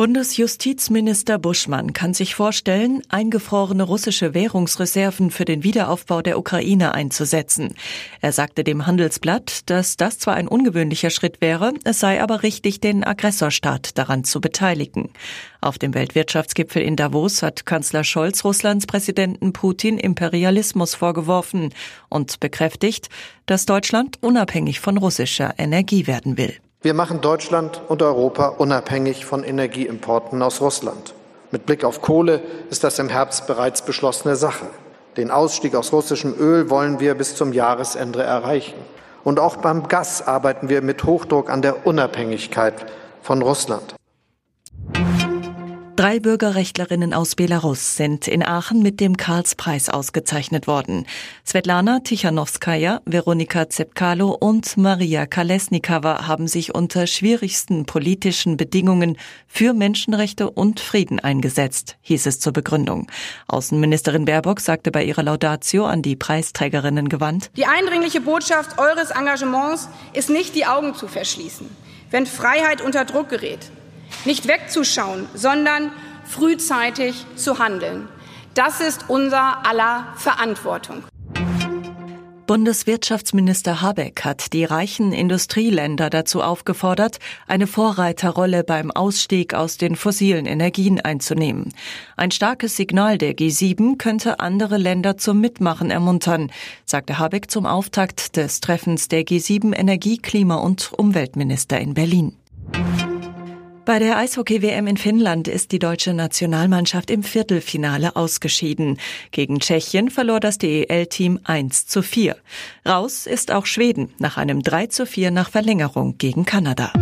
Bundesjustizminister Buschmann kann sich vorstellen, eingefrorene russische Währungsreserven für den Wiederaufbau der Ukraine einzusetzen. Er sagte dem Handelsblatt, dass das zwar ein ungewöhnlicher Schritt wäre, es sei aber richtig, den Aggressorstaat daran zu beteiligen. Auf dem Weltwirtschaftsgipfel in Davos hat Kanzler Scholz Russlands Präsidenten Putin Imperialismus vorgeworfen und bekräftigt, dass Deutschland unabhängig von russischer Energie werden will. Wir machen Deutschland und Europa unabhängig von Energieimporten aus Russland. Mit Blick auf Kohle ist das im Herbst bereits beschlossene Sache. Den Ausstieg aus russischem Öl wollen wir bis zum Jahresende erreichen. Und auch beim Gas arbeiten wir mit Hochdruck an der Unabhängigkeit von Russland. Drei Bürgerrechtlerinnen aus Belarus sind in Aachen mit dem Karlspreis ausgezeichnet worden. Svetlana Tichanowskaja, Veronika Zepkalo und Maria Kalesnikava haben sich unter schwierigsten politischen Bedingungen für Menschenrechte und Frieden eingesetzt, hieß es zur Begründung. Außenministerin Baerbock sagte bei ihrer Laudatio an die Preisträgerinnen gewandt. Die eindringliche Botschaft eures Engagements ist nicht die Augen zu verschließen. Wenn Freiheit unter Druck gerät, nicht wegzuschauen, sondern frühzeitig zu handeln. Das ist unser aller Verantwortung. Bundeswirtschaftsminister Habeck hat die reichen Industrieländer dazu aufgefordert, eine Vorreiterrolle beim Ausstieg aus den fossilen Energien einzunehmen. Ein starkes Signal der G7 könnte andere Länder zum Mitmachen ermuntern, sagte Habeck zum Auftakt des Treffens der G7 Energie-, Klima- und Umweltminister in Berlin. Bei der Eishockey-WM in Finnland ist die deutsche Nationalmannschaft im Viertelfinale ausgeschieden. Gegen Tschechien verlor das DEL-Team 1 zu 4. Raus ist auch Schweden nach einem 3 zu 4 nach Verlängerung gegen Kanada.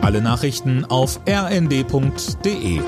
Alle Nachrichten auf rnd.de